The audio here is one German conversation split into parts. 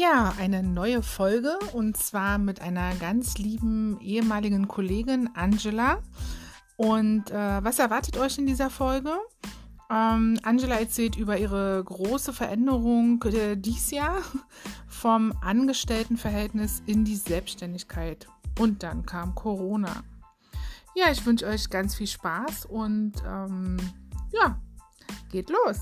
Ja, eine neue Folge und zwar mit einer ganz lieben ehemaligen Kollegin Angela. Und äh, was erwartet euch in dieser Folge? Ähm, Angela erzählt über ihre große Veränderung äh, dieses Jahr vom Angestelltenverhältnis in die Selbstständigkeit. Und dann kam Corona. Ja, ich wünsche euch ganz viel Spaß und ähm, ja, geht los.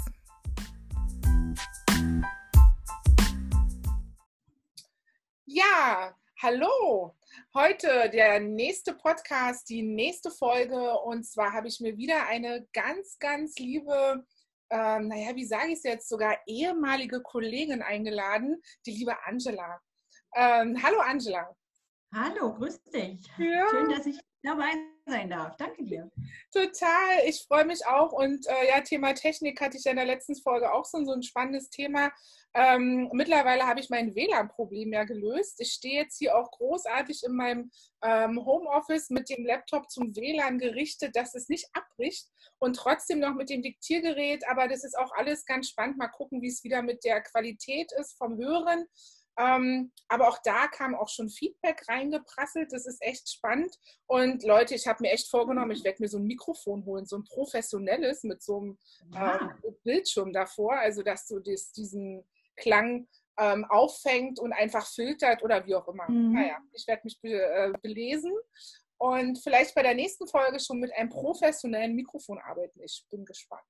Ja, hallo. Heute der nächste Podcast, die nächste Folge. Und zwar habe ich mir wieder eine ganz, ganz liebe, ähm, naja, wie sage ich es jetzt, sogar ehemalige Kollegin eingeladen, die liebe Angela. Ähm, hallo Angela. Hallo, grüß dich. Ja. Schön, dass ich dabei sein darf. Danke dir. Total, ich freue mich auch. Und äh, ja, Thema Technik hatte ich ja in der letzten Folge auch so, so ein spannendes Thema. Ähm, mittlerweile habe ich mein WLAN-Problem ja gelöst. Ich stehe jetzt hier auch großartig in meinem ähm, Homeoffice mit dem Laptop zum WLAN gerichtet, dass es nicht abbricht und trotzdem noch mit dem Diktiergerät. Aber das ist auch alles ganz spannend. Mal gucken, wie es wieder mit der Qualität ist vom Hören. Ähm, aber auch da kam auch schon Feedback reingeprasselt. Das ist echt spannend. Und Leute, ich habe mir echt vorgenommen, ich werde mir so ein Mikrofon holen, so ein professionelles mit so einem ja. äh, Bildschirm davor, also dass du das, diesen Klang ähm, auffängt und einfach filtert oder wie auch immer. Mhm. Naja, ich werde mich be äh, belesen und vielleicht bei der nächsten Folge schon mit einem professionellen Mikrofon arbeiten. Ich bin gespannt.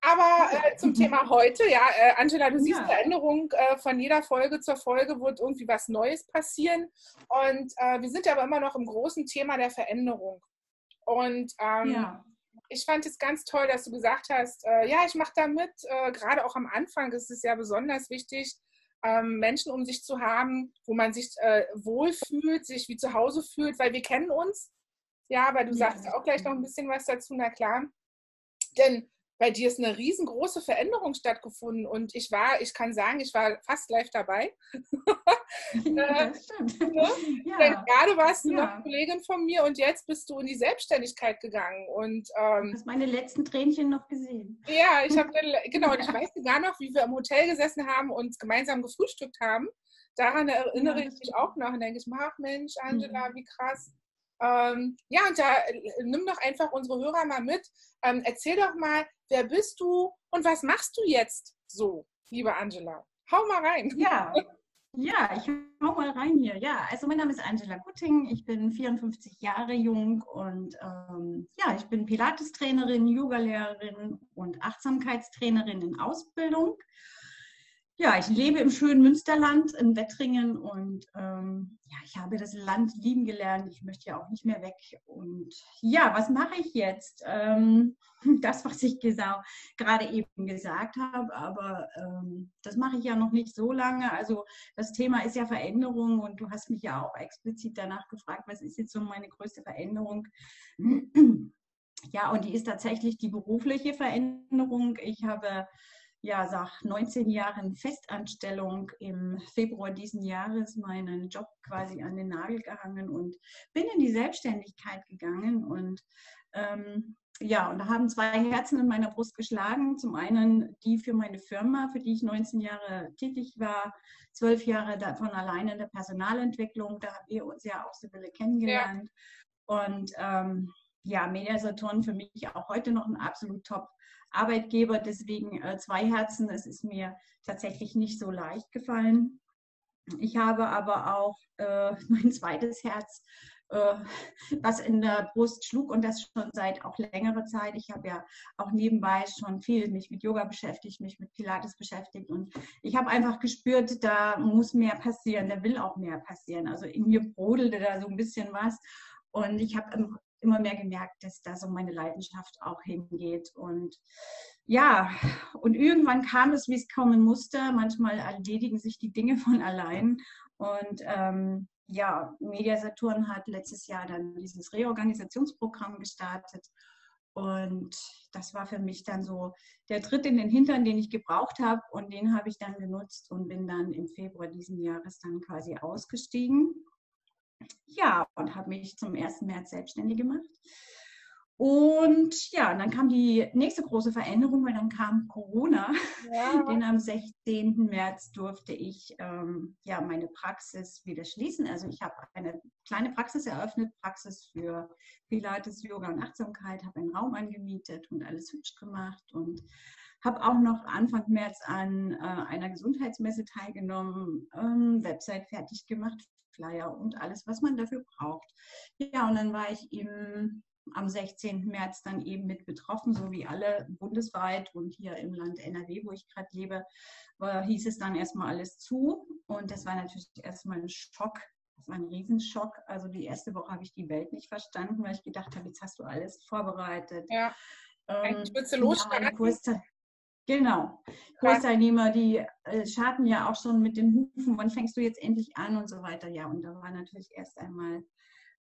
Aber äh, zum Thema heute, ja, äh, Angela, du siehst ja. Veränderung äh, von jeder Folge zur Folge wird irgendwie was Neues passieren. Und äh, wir sind aber immer noch im großen Thema der Veränderung. Und ähm, ja. ich fand es ganz toll, dass du gesagt hast, äh, ja, ich mache da mit. Äh, gerade auch am Anfang ist es ja besonders wichtig, ähm, Menschen um sich zu haben, wo man sich wohlfühlt, sich wie zu Hause fühlt, weil wir kennen uns. Ja, aber du ja. sagst auch gleich noch ein bisschen was dazu, na klar. Denn bei dir ist eine riesengroße Veränderung stattgefunden und ich war, ich kann sagen, ich war fast live dabei. Ja, das stimmt. ne? ja. Gerade warst du ja. noch Kollegin von mir und jetzt bist du in die Selbstständigkeit gegangen. Und, ähm, du hast meine letzten Tränchen noch gesehen. Ja, ich habe genau, und ich weiß sogar noch, wie wir im Hotel gesessen haben und gemeinsam gefrühstückt haben. Daran erinnere ich mich auch noch und denke ich, ach Mensch, Angela, wie krass. Ähm, ja, und da äh, nimm doch einfach unsere Hörer mal mit. Ähm, erzähl doch mal, wer bist du und was machst du jetzt so, liebe Angela? Hau mal rein. Ja, ja, ich hau mal rein hier. Ja, also mein Name ist Angela Gutting, ich bin 54 Jahre jung und ähm, ja, ich bin Pilates-Trainerin, Yogalehrerin und Achtsamkeitstrainerin in Ausbildung ja, ich lebe im schönen Münsterland in Wettringen und ähm, ja, ich habe das Land lieben gelernt. Ich möchte ja auch nicht mehr weg. Und ja, was mache ich jetzt? Ähm, das, was ich gerade eben gesagt habe, aber ähm, das mache ich ja noch nicht so lange. Also das Thema ist ja Veränderung und du hast mich ja auch explizit danach gefragt, was ist jetzt so meine größte Veränderung? Ja, und die ist tatsächlich die berufliche Veränderung. Ich habe ja, nach 19 Jahren Festanstellung im Februar diesen Jahres meinen Job quasi an den Nagel gehangen und bin in die Selbstständigkeit gegangen und ähm, ja, und da haben zwei Herzen in meiner Brust geschlagen. Zum einen die für meine Firma, für die ich 19 Jahre tätig war, zwölf Jahre davon allein in der Personalentwicklung. Da haben wir uns ja auch Sibylle kennengelernt. Ja. Und ähm, ja, Mediasaturn für mich auch heute noch ein absolut top Arbeitgeber. Deswegen äh, zwei Herzen. Es ist mir tatsächlich nicht so leicht gefallen. Ich habe aber auch äh, mein zweites Herz, äh, was in der Brust schlug und das schon seit auch längerer Zeit. Ich habe ja auch nebenbei schon viel mich mit Yoga beschäftigt, mich mit Pilates beschäftigt und ich habe einfach gespürt, da muss mehr passieren, da will auch mehr passieren. Also in mir brodelte da so ein bisschen was und ich habe immer mehr gemerkt, dass da so meine Leidenschaft auch hingeht. Und ja, und irgendwann kam es, wie es kommen musste. Manchmal erledigen sich die Dinge von allein. Und ähm, ja, Media Saturn hat letztes Jahr dann dieses Reorganisationsprogramm gestartet. Und das war für mich dann so der Tritt in den Hintern, den ich gebraucht habe. Und den habe ich dann genutzt und bin dann im Februar diesen Jahres dann quasi ausgestiegen ja, und habe mich zum 1. März selbstständig gemacht. Und ja, dann kam die nächste große Veränderung, weil dann kam Corona. Ja. Den am 16. März durfte ich ähm, ja meine Praxis wieder schließen. Also ich habe eine kleine Praxis eröffnet, Praxis für Pilates, Yoga und Achtsamkeit, habe einen Raum angemietet und alles hübsch gemacht und habe auch noch Anfang März an äh, einer Gesundheitsmesse teilgenommen, ähm, Website fertig gemacht, Flyer und alles, was man dafür braucht. Ja, und dann war ich im am 16. März dann eben mit betroffen, so wie alle bundesweit und hier im Land NRW, wo ich gerade lebe, war, hieß es dann erstmal alles zu. Und das war natürlich erstmal ein Schock. Das war ein Riesenschock. Also die erste Woche habe ich die Welt nicht verstanden, weil ich gedacht habe, jetzt hast du alles vorbereitet. Ja. Ähm, ich würde losstarten. Ja, Genau. Kursteilnehmer, die äh, scharten ja auch schon mit den Hufen, wann fängst du jetzt endlich an und so weiter. Ja, und da war natürlich erst einmal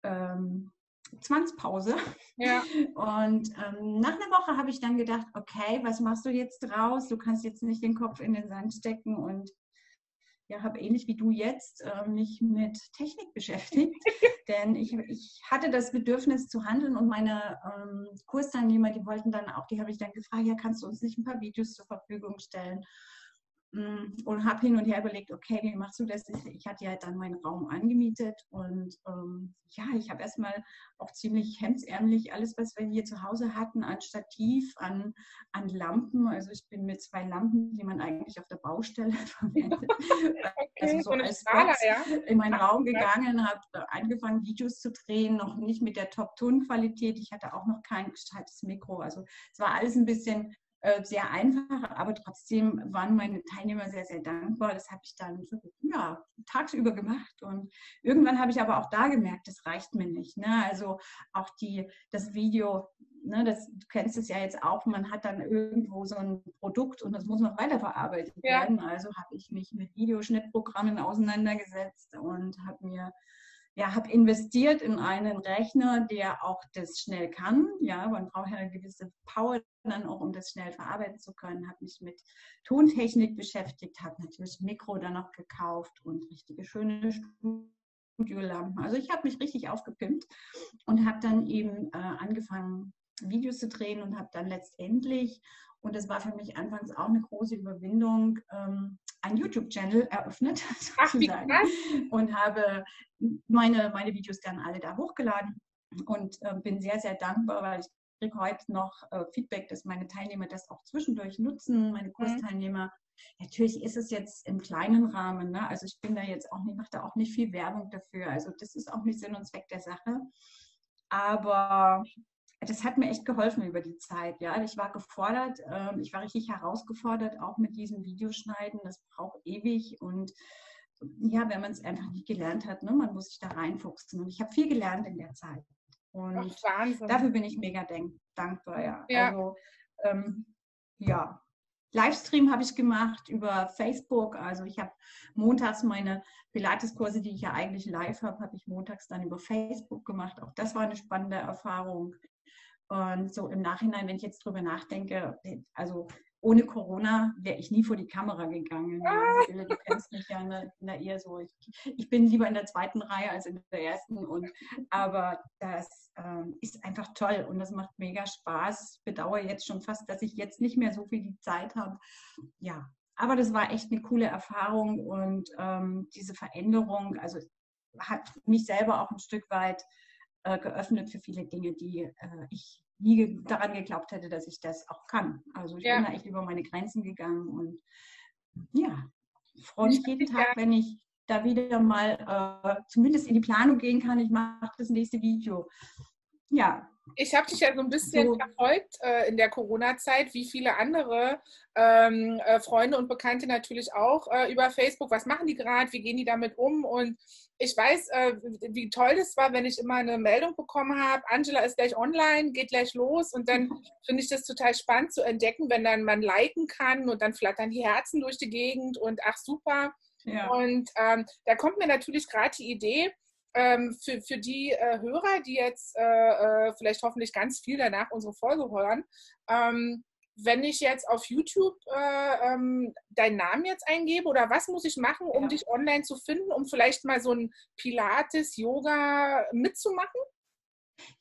ähm, Zwangspause. Ja. Und ähm, nach einer Woche habe ich dann gedacht, okay, was machst du jetzt draus? Du kannst jetzt nicht den Kopf in den Sand stecken und ja, habe ähnlich wie du jetzt äh, mich mit Technik beschäftigt. Denn ich, ich hatte das Bedürfnis zu handeln und meine ähm, Kursteilnehmer, die wollten dann auch, die habe ich dann gefragt, ja, kannst du uns nicht ein paar Videos zur Verfügung stellen? Mm, und habe hin und her überlegt, okay, wie machst du das? Ich, hatte ja dann meinen Raum angemietet und ähm, ja, ich habe erstmal auch ziemlich hemdsärmlich alles, was wir hier zu Hause hatten, an Stativ, an, an Lampen. Also ich bin mit zwei Lampen, die man eigentlich auf der Baustelle verwendet, also so als Skala, ja. in meinen Raum gegangen, habe angefangen, Videos zu drehen, noch nicht mit der Top-Ton-Qualität. Ich hatte auch noch kein gescheites Mikro. Also es war alles ein bisschen äh, sehr einfach, aber trotzdem waren meine Teilnehmer sehr, sehr dankbar. Das habe ich dann ja, tagsüber gemacht und irgendwann habe ich aber auch da gemerkt, das reicht mir nicht. Ne? Also auch die, das Video, ne, das, du kennst es ja jetzt auch, man hat dann irgendwo so ein Produkt und das muss noch weiterverarbeitet ja. werden. Also habe ich mich mit Videoschnittprogrammen auseinandergesetzt und habe mir ja, habe investiert in einen Rechner, der auch das schnell kann. Ja, man braucht ja eine gewisse Power dann auch, um das schnell verarbeiten zu können. Habe mich mit Tontechnik beschäftigt, habe natürlich Mikro dann noch gekauft und richtige schöne Studiolampen. Also ich habe mich richtig aufgepimpt und habe dann eben äh, angefangen, Videos zu drehen und habe dann letztendlich, und das war für mich anfangs auch eine große Überwindung, ähm, einen YouTube-Channel eröffnet Ach, und habe meine, meine Videos dann alle da hochgeladen und äh, bin sehr, sehr dankbar, weil ich kriege heute noch äh, Feedback, dass meine Teilnehmer das auch zwischendurch nutzen, meine mhm. Kursteilnehmer. Mhm. Natürlich ist es jetzt im kleinen Rahmen, ne? also ich bin da jetzt auch nicht, mache da auch nicht viel Werbung dafür, also das ist auch nicht Sinn und Zweck der Sache. Aber das hat mir echt geholfen über die Zeit. Ja, ich war gefordert, äh, ich war richtig herausgefordert, auch mit diesem Videoschneiden. Das braucht ewig und ja, wenn man es einfach nicht gelernt hat, ne, man muss sich da reinfuchsen. Und ich habe viel gelernt in der Zeit. Und Ach, dafür bin ich mega dankbar. Ja. ja. Also, ähm, ja. Livestream habe ich gemacht über Facebook. Also ich habe montags meine Pilates-Kurse, die ich ja eigentlich live habe, habe ich montags dann über Facebook gemacht. Auch das war eine spannende Erfahrung. Und so im Nachhinein, wenn ich jetzt drüber nachdenke, also ohne Corona wäre ich nie vor die Kamera gegangen. Also, du kennst mich ja ne, na, eher so. Ich, ich, bin lieber in der zweiten Reihe als in der ersten. Und, aber das ähm, ist einfach toll und das macht mega Spaß. Ich bedauere jetzt schon fast, dass ich jetzt nicht mehr so viel die Zeit habe. Ja, aber das war echt eine coole Erfahrung und ähm, diese Veränderung, also hat mich selber auch ein Stück weit äh, geöffnet für viele Dinge, die äh, ich nie daran geglaubt hätte, dass ich das auch kann. Also ich ja. bin da echt über meine Grenzen gegangen und ja, freue mich jeden Tag, wenn ich da wieder mal äh, zumindest in die Planung gehen kann. Ich mache das nächste Video. Ja, ich habe dich ja so ein bisschen so. verfolgt äh, in der Corona-Zeit, wie viele andere ähm, äh, Freunde und Bekannte natürlich auch äh, über Facebook. Was machen die gerade? Wie gehen die damit um? Und ich weiß, äh, wie toll das war, wenn ich immer eine Meldung bekommen habe, Angela ist gleich online, geht gleich los. Und dann finde ich das total spannend zu entdecken, wenn dann man liken kann und dann flattern die Herzen durch die Gegend und ach super. Ja. Und ähm, da kommt mir natürlich gerade die Idee, ähm, für, für die äh, Hörer, die jetzt äh, äh, vielleicht hoffentlich ganz viel danach unsere Folge hören, ähm, wenn ich jetzt auf YouTube äh, ähm, deinen Namen jetzt eingebe oder was muss ich machen, um ja. dich online zu finden, um vielleicht mal so ein Pilates-Yoga mitzumachen?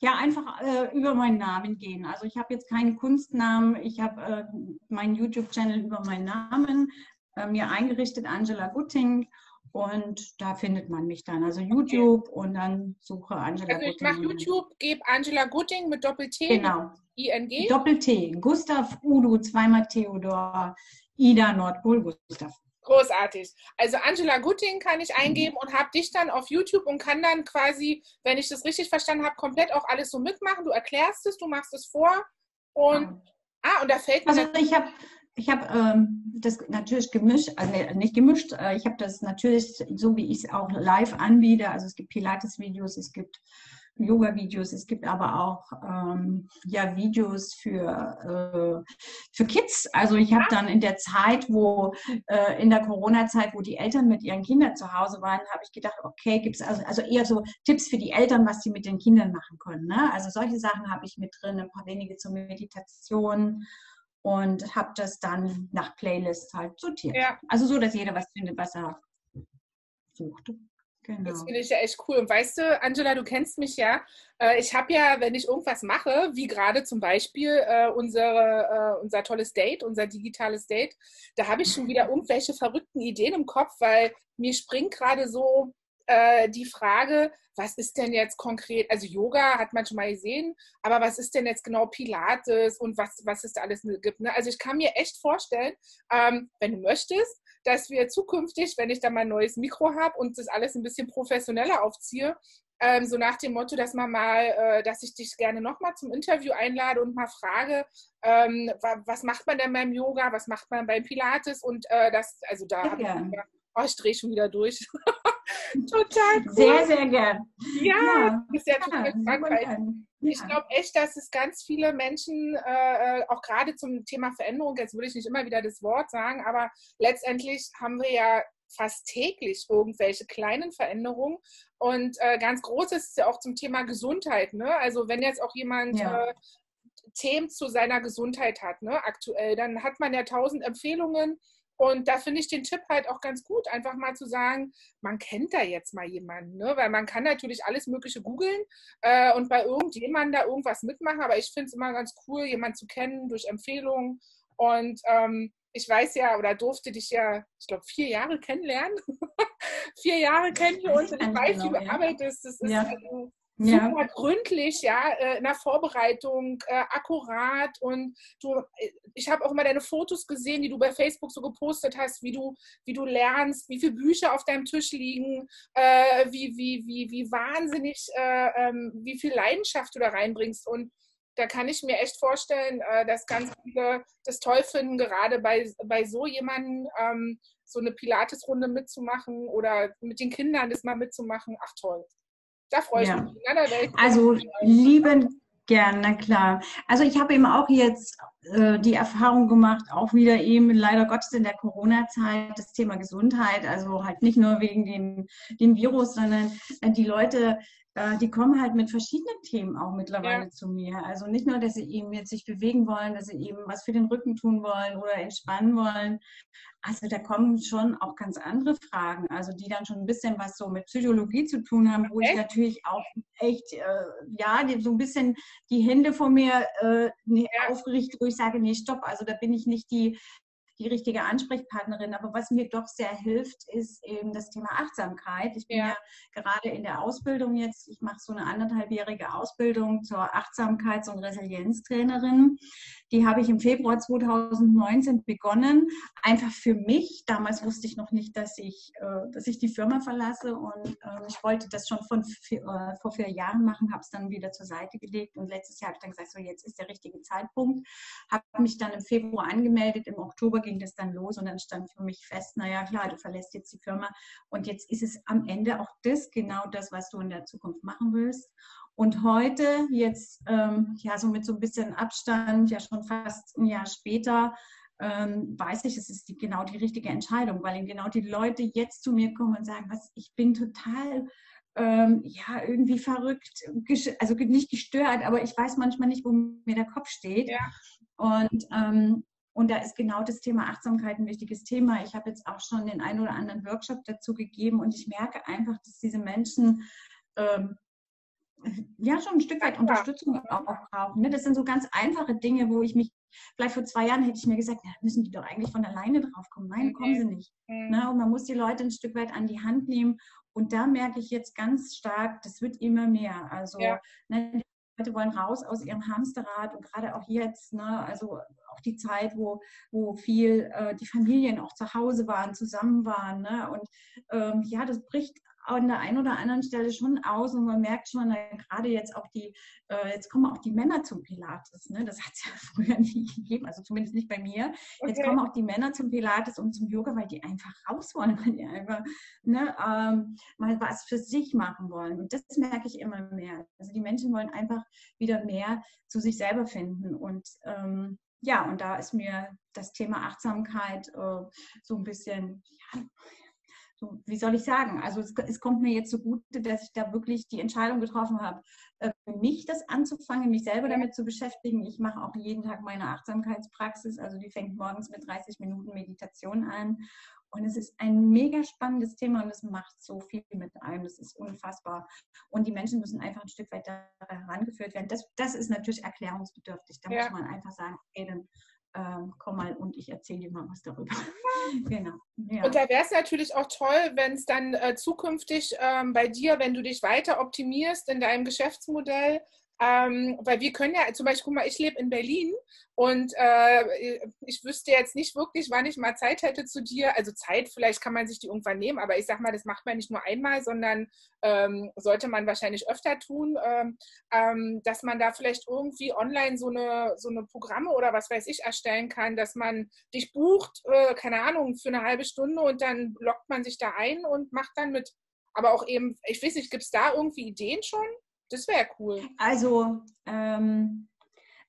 Ja, einfach äh, über meinen Namen gehen. Also ich habe jetzt keinen Kunstnamen, ich habe äh, meinen YouTube-Channel über meinen Namen äh, mir eingerichtet, Angela Gutting. Und da findet man mich dann. Also YouTube okay. und dann suche Angela also ich mache YouTube, gebe Angela Gutting mit Doppel-T. Genau. ING. Doppel-T. Gustav Udo, zweimal Theodor, Ida Nordpol, Gustav. Großartig. Also Angela Gutting kann ich eingeben und habe dich dann auf YouTube und kann dann quasi, wenn ich das richtig verstanden habe, komplett auch alles so mitmachen. Du erklärst es, du machst es vor und ja. ah und da fällt mir also ich habe ich habe ähm, das natürlich gemischt, also nicht gemischt, äh, ich habe das natürlich so, wie ich es auch live anbiete. Also es gibt Pilates-Videos, es gibt Yoga-Videos, es gibt aber auch ähm, ja, Videos für, äh, für Kids. Also ich habe dann in der Zeit, wo äh, in der Corona-Zeit, wo die Eltern mit ihren Kindern zu Hause waren, habe ich gedacht, okay, gibt es also, also eher so Tipps für die Eltern, was sie mit den Kindern machen können. Ne? Also solche Sachen habe ich mit drin, ein paar wenige zur Meditation und habe das dann nach Playlist halt sortiert. Ja. Also so, dass jeder was findet, was er sucht. Genau. Das finde ich ja echt cool. Und weißt du, Angela, du kennst mich ja. Äh, ich habe ja, wenn ich irgendwas mache, wie gerade zum Beispiel äh, unsere, äh, unser tolles Date, unser digitales Date, da habe ich schon wieder irgendwelche verrückten Ideen im Kopf, weil mir springt gerade so äh, die Frage, was ist denn jetzt konkret, also Yoga hat man schon mal gesehen, aber was ist denn jetzt genau Pilates und was, was es da alles gibt. Ne? Also ich kann mir echt vorstellen, ähm, wenn du möchtest, dass wir zukünftig, wenn ich dann mein neues Mikro habe und das alles ein bisschen professioneller aufziehe, ähm, so nach dem Motto, dass man mal, äh, dass ich dich gerne nochmal zum Interview einlade und mal frage, ähm, was macht man denn beim Yoga, was macht man beim Pilates und äh, das, also da habe ich, oh, ich drehe schon wieder durch. total cool. Sehr, sehr gern. Ja, ja. ist ja, ja total Frankreich. Ja. Ich glaube echt, dass es ganz viele Menschen, äh, auch gerade zum Thema Veränderung, jetzt würde ich nicht immer wieder das Wort sagen, aber letztendlich haben wir ja fast täglich irgendwelche kleinen Veränderungen. Und äh, ganz groß ist es ja auch zum Thema Gesundheit. Ne? Also wenn jetzt auch jemand ja. äh, Themen zu seiner Gesundheit hat, ne, aktuell, dann hat man ja tausend Empfehlungen und da finde ich den Tipp halt auch ganz gut, einfach mal zu sagen, man kennt da jetzt mal jemanden, ne? weil man kann natürlich alles Mögliche googeln äh, und bei irgendjemandem da irgendwas mitmachen, aber ich finde es immer ganz cool, jemanden zu kennen durch Empfehlungen. Und ähm, ich weiß ja oder durfte dich ja, ich glaube, vier Jahre kennenlernen. vier Jahre kennen wir uns und ich weiß, wie du arbeitest. Das ist ja. also ja. gründlich, ja, äh, in der Vorbereitung, äh, akkurat und du, äh, ich habe auch immer deine Fotos gesehen, die du bei Facebook so gepostet hast, wie du, wie du lernst, wie viele Bücher auf deinem Tisch liegen, äh, wie, wie, wie, wie wahnsinnig, äh, ähm, wie viel Leidenschaft du da reinbringst und da kann ich mir echt vorstellen, äh, dass ganz viele das toll finden, gerade bei, bei so jemandem ähm, so eine Pilates-Runde mitzumachen oder mit den Kindern das mal mitzumachen. Ach toll. Da freue ich ja. mich. Also lieben gern, na klar. Also ich habe eben auch jetzt äh, die Erfahrung gemacht, auch wieder eben leider Gottes in der Corona-Zeit, das Thema Gesundheit, also halt nicht nur wegen dem, dem Virus, sondern äh, die Leute äh, die kommen halt mit verschiedenen Themen auch mittlerweile ja. zu mir. Also nicht nur, dass sie eben jetzt sich bewegen wollen, dass sie eben was für den Rücken tun wollen oder entspannen wollen. Also da kommen schon auch ganz andere Fragen, also die dann schon ein bisschen was so mit Psychologie zu tun haben, wo echt? ich natürlich auch echt, äh, ja, so ein bisschen die Hände vor mir äh, ja. aufgerichtet, wo ich sage, nee, stopp, also da bin ich nicht die die richtige Ansprechpartnerin. Aber was mir doch sehr hilft, ist eben das Thema Achtsamkeit. Ich bin ja, ja gerade in der Ausbildung jetzt, ich mache so eine anderthalbjährige Ausbildung zur Achtsamkeits- und Resilienztrainerin. Die habe ich im Februar 2019 begonnen, einfach für mich. Damals wusste ich noch nicht, dass ich, äh, dass ich die Firma verlasse und äh, ich wollte das schon von, äh, vor vier Jahren machen, habe es dann wieder zur Seite gelegt und letztes Jahr habe ich dann gesagt, so jetzt ist der richtige Zeitpunkt. Habe mich dann im Februar angemeldet, im Oktober ging das dann los und dann stand für mich fest, naja klar, du verlässt jetzt die Firma und jetzt ist es am Ende auch das, genau das, was du in der Zukunft machen willst. Und heute, jetzt ähm, ja so mit so ein bisschen Abstand, ja schon fast ein Jahr später, ähm, weiß ich, es ist die, genau die richtige Entscheidung, weil genau die Leute jetzt zu mir kommen und sagen, was, ich bin total ähm, ja, irgendwie verrückt, also nicht gestört, aber ich weiß manchmal nicht, wo mir der Kopf steht. Ja. Und, ähm, und da ist genau das Thema Achtsamkeit ein wichtiges Thema. Ich habe jetzt auch schon den einen oder anderen Workshop dazu gegeben und ich merke einfach, dass diese Menschen ähm, ja schon ein Stück weit Unterstützung auch, auch brauchen. Ne? Das sind so ganz einfache Dinge, wo ich mich, vielleicht vor zwei Jahren hätte ich mir gesagt, ja, müssen die doch eigentlich von alleine drauf kommen. Nein, mhm. kommen sie nicht. Mhm. Ne? Und man muss die Leute ein Stück weit an die Hand nehmen. Und da merke ich jetzt ganz stark, das wird immer mehr. Also ja. ne, die Leute wollen raus aus ihrem Hamsterrad und gerade auch jetzt, ne, also auch die Zeit, wo, wo viel äh, die Familien auch zu Hause waren, zusammen waren. Ne? Und ähm, ja, das bricht an der einen oder anderen Stelle schon aus und man merkt schon, gerade jetzt auch die, äh, jetzt kommen auch die Männer zum Pilates. Ne? Das hat es ja früher nicht gegeben, also zumindest nicht bei mir. Okay. Jetzt kommen auch die Männer zum Pilates und zum Yoga, weil die einfach raus wollen, weil die einfach ne, ähm, mal was für sich machen wollen. Und das merke ich immer mehr. Also die Menschen wollen einfach wieder mehr zu sich selber finden und ähm, ja, und da ist mir das Thema Achtsamkeit äh, so ein bisschen, ja, so, wie soll ich sagen, also es, es, kommt mir jetzt so gut, dass ich da wirklich die Entscheidung getroffen habe, äh, für mich das anzufangen, mich selber damit zu beschäftigen. Ich mache auch jeden Tag meine Achtsamkeitspraxis, also die fängt morgens mit 30 Minuten Meditation an. Und es ist ein mega spannendes Thema und es macht so viel mit einem. Das ist unfassbar. Und die Menschen müssen einfach ein Stück weit da herangeführt werden. Das, das ist natürlich erklärungsbedürftig. Da ja. muss man einfach sagen, okay, dann ähm, komm mal und ich erzähle dir mal was darüber. genau. Ja. Und da wäre es natürlich auch toll, wenn es dann äh, zukünftig ähm, bei dir, wenn du dich weiter optimierst in deinem Geschäftsmodell, ähm, weil wir können ja, zum Beispiel, guck mal, ich lebe in Berlin und äh, ich wüsste jetzt nicht wirklich, wann ich mal Zeit hätte zu dir. Also Zeit, vielleicht kann man sich die irgendwann nehmen, aber ich sag mal, das macht man nicht nur einmal, sondern ähm, sollte man wahrscheinlich öfter tun, ähm, ähm, dass man da vielleicht irgendwie online so eine, so eine Programme oder was weiß ich erstellen kann, dass man dich bucht, äh, keine Ahnung, für eine halbe Stunde und dann lockt man sich da ein und macht dann mit. Aber auch eben, ich weiß nicht, gibt es da irgendwie Ideen schon? Das wäre cool. Also, ähm,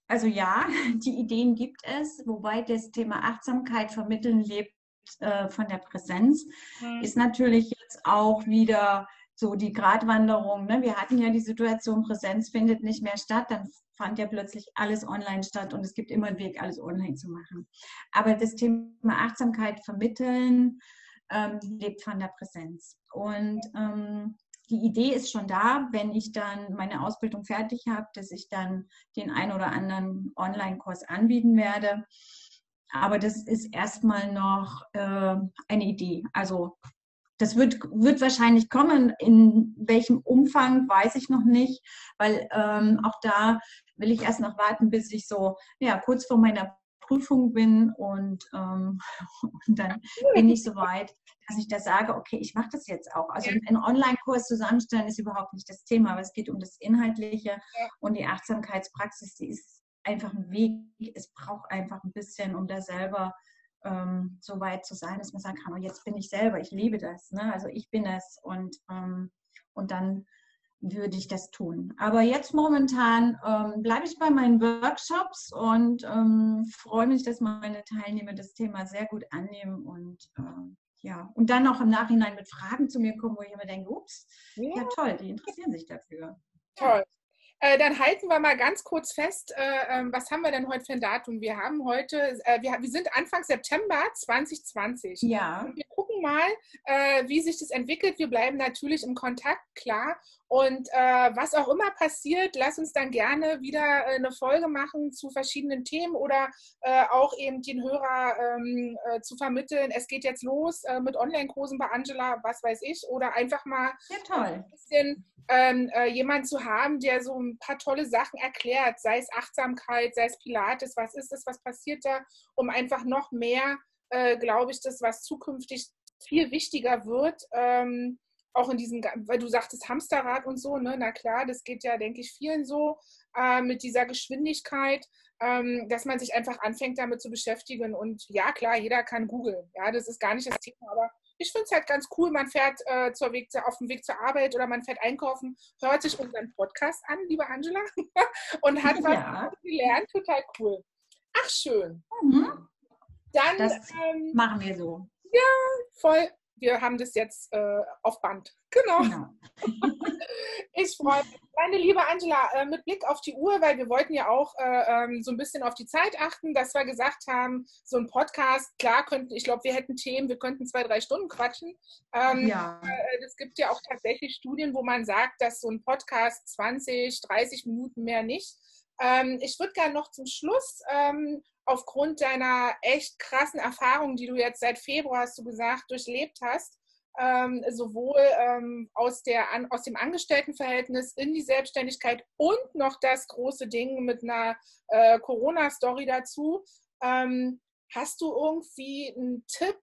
also ja, die Ideen gibt es, wobei das Thema Achtsamkeit vermitteln lebt äh, von der Präsenz, mhm. ist natürlich jetzt auch wieder so die Gratwanderung. Ne? Wir hatten ja die Situation, Präsenz findet nicht mehr statt, dann fand ja plötzlich alles online statt und es gibt immer einen Weg, alles online zu machen. Aber das Thema Achtsamkeit vermitteln ähm, lebt von der Präsenz. Und ähm, die Idee ist schon da, wenn ich dann meine Ausbildung fertig habe, dass ich dann den ein oder anderen Online-Kurs anbieten werde. Aber das ist erstmal noch äh, eine Idee. Also das wird, wird wahrscheinlich kommen. In welchem Umfang weiß ich noch nicht, weil ähm, auch da will ich erst noch warten, bis ich so ja, kurz vor meiner Prüfung bin und, ähm, und dann bin ich soweit, dass ich da sage, okay, ich mache das jetzt auch. Also einen Online-Kurs zusammenstellen ist überhaupt nicht das Thema, aber es geht um das Inhaltliche und die Achtsamkeitspraxis, die ist einfach ein Weg. Es braucht einfach ein bisschen, um da selber ähm, so weit zu sein, dass man sagen kann, oh, jetzt bin ich selber, ich liebe das. Ne? Also ich bin es und, ähm, und dann würde ich das tun. Aber jetzt momentan ähm, bleibe ich bei meinen Workshops und ähm, freue mich, dass meine Teilnehmer das Thema sehr gut annehmen und äh, ja, und dann auch im Nachhinein mit Fragen zu mir kommen, wo ich immer denke, ups, ja, ja toll, die interessieren sich dafür. Toll. Äh, dann halten wir mal ganz kurz fest, äh, ähm, was haben wir denn heute für ein Datum? Wir haben heute, äh, wir, wir, sind Anfang September 2020. Ja. Und wir gucken mal, äh, wie sich das entwickelt. Wir bleiben natürlich im Kontakt, klar. Und äh, was auch immer passiert, lass uns dann gerne wieder äh, eine Folge machen zu verschiedenen Themen oder äh, auch eben den Hörer ähm, äh, zu vermitteln. Es geht jetzt los äh, mit Online-Kursen bei Angela, was weiß ich, oder einfach mal ja, ein bisschen ähm, äh, jemand zu haben, der so ein paar tolle Sachen erklärt, sei es Achtsamkeit, sei es Pilates, was ist es, was passiert da, um einfach noch mehr, glaube ich, das, was zukünftig viel wichtiger wird. Ähm, auch in diesem, weil du sagtest Hamsterrad und so, ne? Na klar, das geht ja, denke ich, vielen so äh, mit dieser Geschwindigkeit, ähm, dass man sich einfach anfängt, damit zu beschäftigen. Und ja, klar, jeder kann googeln. Ja, das ist gar nicht das Thema, aber ich finde es halt ganz cool. Man fährt äh, zur Weg, auf dem Weg zur Arbeit oder man fährt einkaufen, hört sich unseren Podcast an, liebe Angela, und hat ja. was gelernt. Total cool. Ach, schön. Mhm. Dann das ähm, machen wir so. Ja, voll wir haben das jetzt äh, auf Band. Genau. genau. ich freue mich. Meine liebe Angela, äh, mit Blick auf die Uhr, weil wir wollten ja auch äh, ähm, so ein bisschen auf die Zeit achten, dass wir gesagt haben, so ein Podcast, klar könnten, ich glaube, wir hätten Themen, wir könnten zwei, drei Stunden quatschen. Ähm, ja. Äh, es gibt ja auch tatsächlich Studien, wo man sagt, dass so ein Podcast 20, 30 Minuten mehr nicht. Ähm, ich würde gerne noch zum Schluss ähm, aufgrund deiner echt krassen Erfahrungen, die du jetzt seit Februar, hast du gesagt, durchlebt hast, ähm, sowohl ähm, aus, der, an, aus dem Angestelltenverhältnis in die Selbstständigkeit und noch das große Ding mit einer äh, Corona-Story dazu. Ähm, hast du irgendwie einen Tipp,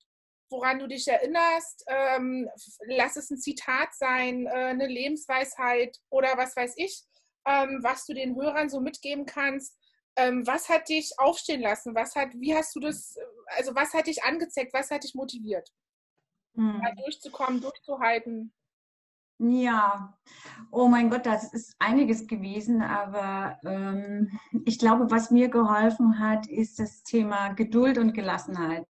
woran du dich erinnerst? Ähm, lass es ein Zitat sein, äh, eine Lebensweisheit oder was weiß ich, ähm, was du den Hörern so mitgeben kannst, ähm, was hat dich aufstehen lassen? Was hat, wie hast du das, also was hat dich angezeigt, was hat dich motiviert? Hm. Da durchzukommen, durchzuhalten. Ja, oh mein Gott, das ist einiges gewesen, aber ähm, ich glaube, was mir geholfen hat, ist das Thema Geduld und Gelassenheit.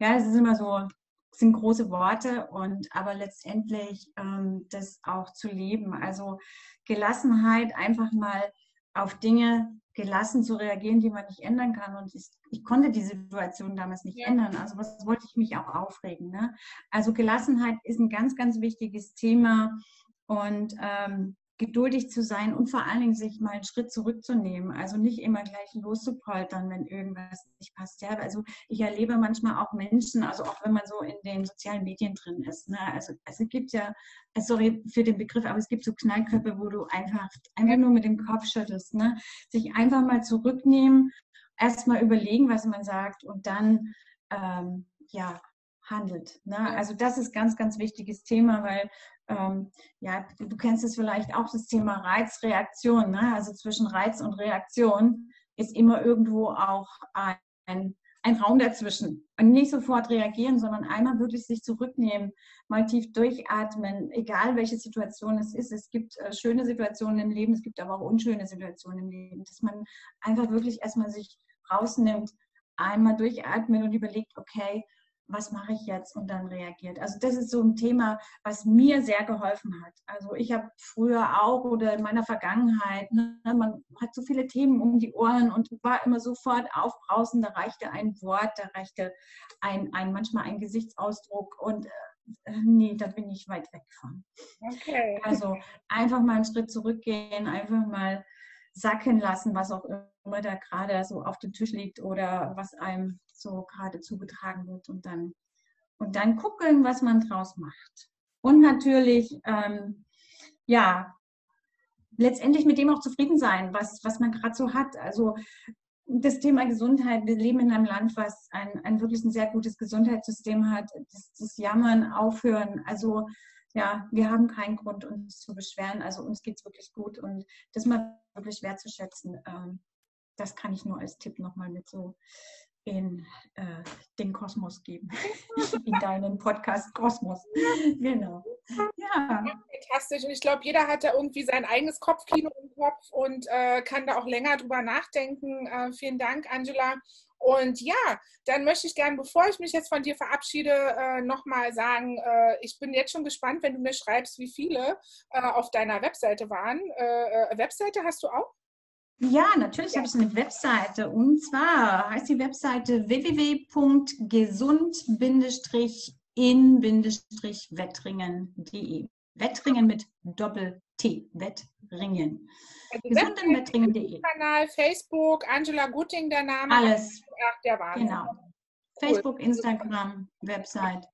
Ja, es ist immer so, sind große Worte und aber letztendlich ähm, das auch zu leben. Also Gelassenheit, einfach mal auf Dinge gelassen zu reagieren, die man nicht ändern kann. Und ich, ich konnte die Situation damals nicht ja. ändern. Also was wollte ich mich auch aufregen? Ne? Also Gelassenheit ist ein ganz, ganz wichtiges Thema. Und ähm, geduldig zu sein und vor allen Dingen sich mal einen Schritt zurückzunehmen. Also nicht immer gleich loszupoltern, wenn irgendwas nicht passt. Ja, also ich erlebe manchmal auch Menschen, also auch wenn man so in den sozialen Medien drin ist. Ne? Also, es gibt ja, sorry für den Begriff, aber es gibt so Knallköpfe, wo du einfach, einfach nur mit dem Kopf schüttelst. Ne? Sich einfach mal zurücknehmen, erst mal überlegen, was man sagt und dann ähm, ja, handelt. Ne? Also das ist ganz, ganz wichtiges Thema, weil ähm, ja, du kennst es vielleicht auch, das Thema Reizreaktion. Ne? Also zwischen Reiz und Reaktion ist immer irgendwo auch ein, ein Raum dazwischen. Und nicht sofort reagieren, sondern einmal wirklich sich zurücknehmen, mal tief durchatmen, egal welche Situation es ist. Es gibt äh, schöne Situationen im Leben, es gibt aber auch unschöne Situationen im Leben, dass man einfach wirklich erstmal sich rausnimmt, einmal durchatmen und überlegt, okay, was mache ich jetzt und dann reagiert. Also das ist so ein Thema, was mir sehr geholfen hat. Also ich habe früher auch oder in meiner Vergangenheit, ne, man hat so viele Themen um die Ohren und war immer sofort aufbrausend, da reichte ein Wort, da reichte ein, ein manchmal ein Gesichtsausdruck und äh, nee, da bin ich weit weg von. Okay. Also einfach mal einen Schritt zurückgehen, einfach mal sacken lassen, was auch immer da gerade so auf dem Tisch liegt oder was einem so gerade zugetragen wird und dann, und dann gucken, was man draus macht. Und natürlich, ähm, ja, letztendlich mit dem auch zufrieden sein, was, was man gerade so hat. Also das Thema Gesundheit, wir leben in einem Land, was ein, ein wirklich ein sehr gutes Gesundheitssystem hat. Das, das Jammern aufhören. Also ja, wir haben keinen Grund, uns zu beschweren. Also uns geht es wirklich gut und das mal wirklich wertzuschätzen, ähm, das kann ich nur als Tipp nochmal mit so in äh, den Kosmos geben, in deinen Podcast Kosmos. Genau. Ja. Fantastisch. Und ich glaube, jeder hat da irgendwie sein eigenes Kopfkino im Kopf und äh, kann da auch länger drüber nachdenken. Äh, vielen Dank, Angela. Und ja, dann möchte ich gerne, bevor ich mich jetzt von dir verabschiede, äh, nochmal sagen, äh, ich bin jetzt schon gespannt, wenn du mir schreibst, wie viele äh, auf deiner Webseite waren. Äh, äh, Webseite hast du auch? Ja, natürlich habe ich eine Webseite. Und zwar heißt die Webseite www.gesund-in-wettringen.de. Wettringen mit Doppel-T. Wettringen. Also Gesunden-Wettringen.de. Kanal, Facebook, Angela Gutting, der Name. Alles. Ach, der war. Genau. Cool. Facebook, Instagram, Website.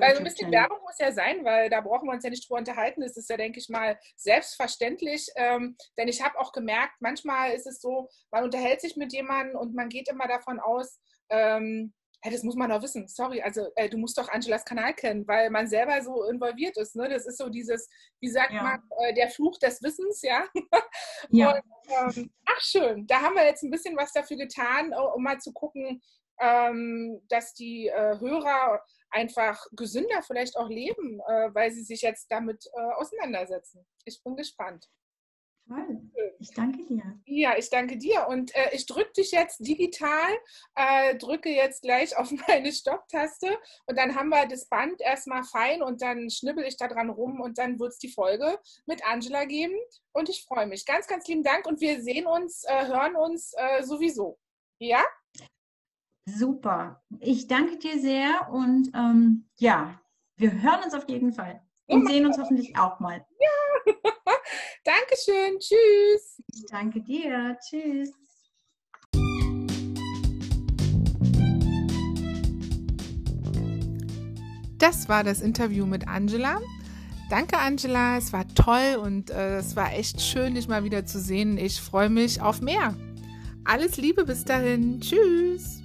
Weil so ein bisschen Werbung muss ja sein, weil da brauchen wir uns ja nicht drüber unterhalten. Das ist ja, denke ich mal, selbstverständlich. Ähm, denn ich habe auch gemerkt, manchmal ist es so, man unterhält sich mit jemandem und man geht immer davon aus, ähm, hey, das muss man doch wissen. Sorry, also äh, du musst doch Angelas Kanal kennen, weil man selber so involviert ist. Ne? Das ist so dieses, wie sagt ja. man, äh, der Fluch des Wissens, ja. ja. Und, ähm, ach schön, da haben wir jetzt ein bisschen was dafür getan, um mal zu gucken, ähm, dass die äh, Hörer einfach gesünder vielleicht auch leben, äh, weil sie sich jetzt damit äh, auseinandersetzen. Ich bin gespannt. Toll. Ich danke dir. Ja, ich danke dir. Und äh, ich drücke dich jetzt digital, äh, drücke jetzt gleich auf meine Stopptaste und dann haben wir das Band erstmal fein und dann schnibbel ich da dran rum und dann wird es die Folge mit Angela geben. Und ich freue mich. Ganz, ganz lieben Dank und wir sehen uns, äh, hören uns äh, sowieso. Ja? Super. Ich danke dir sehr und ähm, ja, wir hören uns auf jeden Fall. Und sehen uns hoffentlich auch mal. Ja. Dankeschön. Tschüss. Ich danke dir. Tschüss. Das war das Interview mit Angela. Danke, Angela. Es war toll und äh, es war echt schön, dich mal wieder zu sehen. Ich freue mich auf mehr. Alles Liebe bis dahin. Tschüss.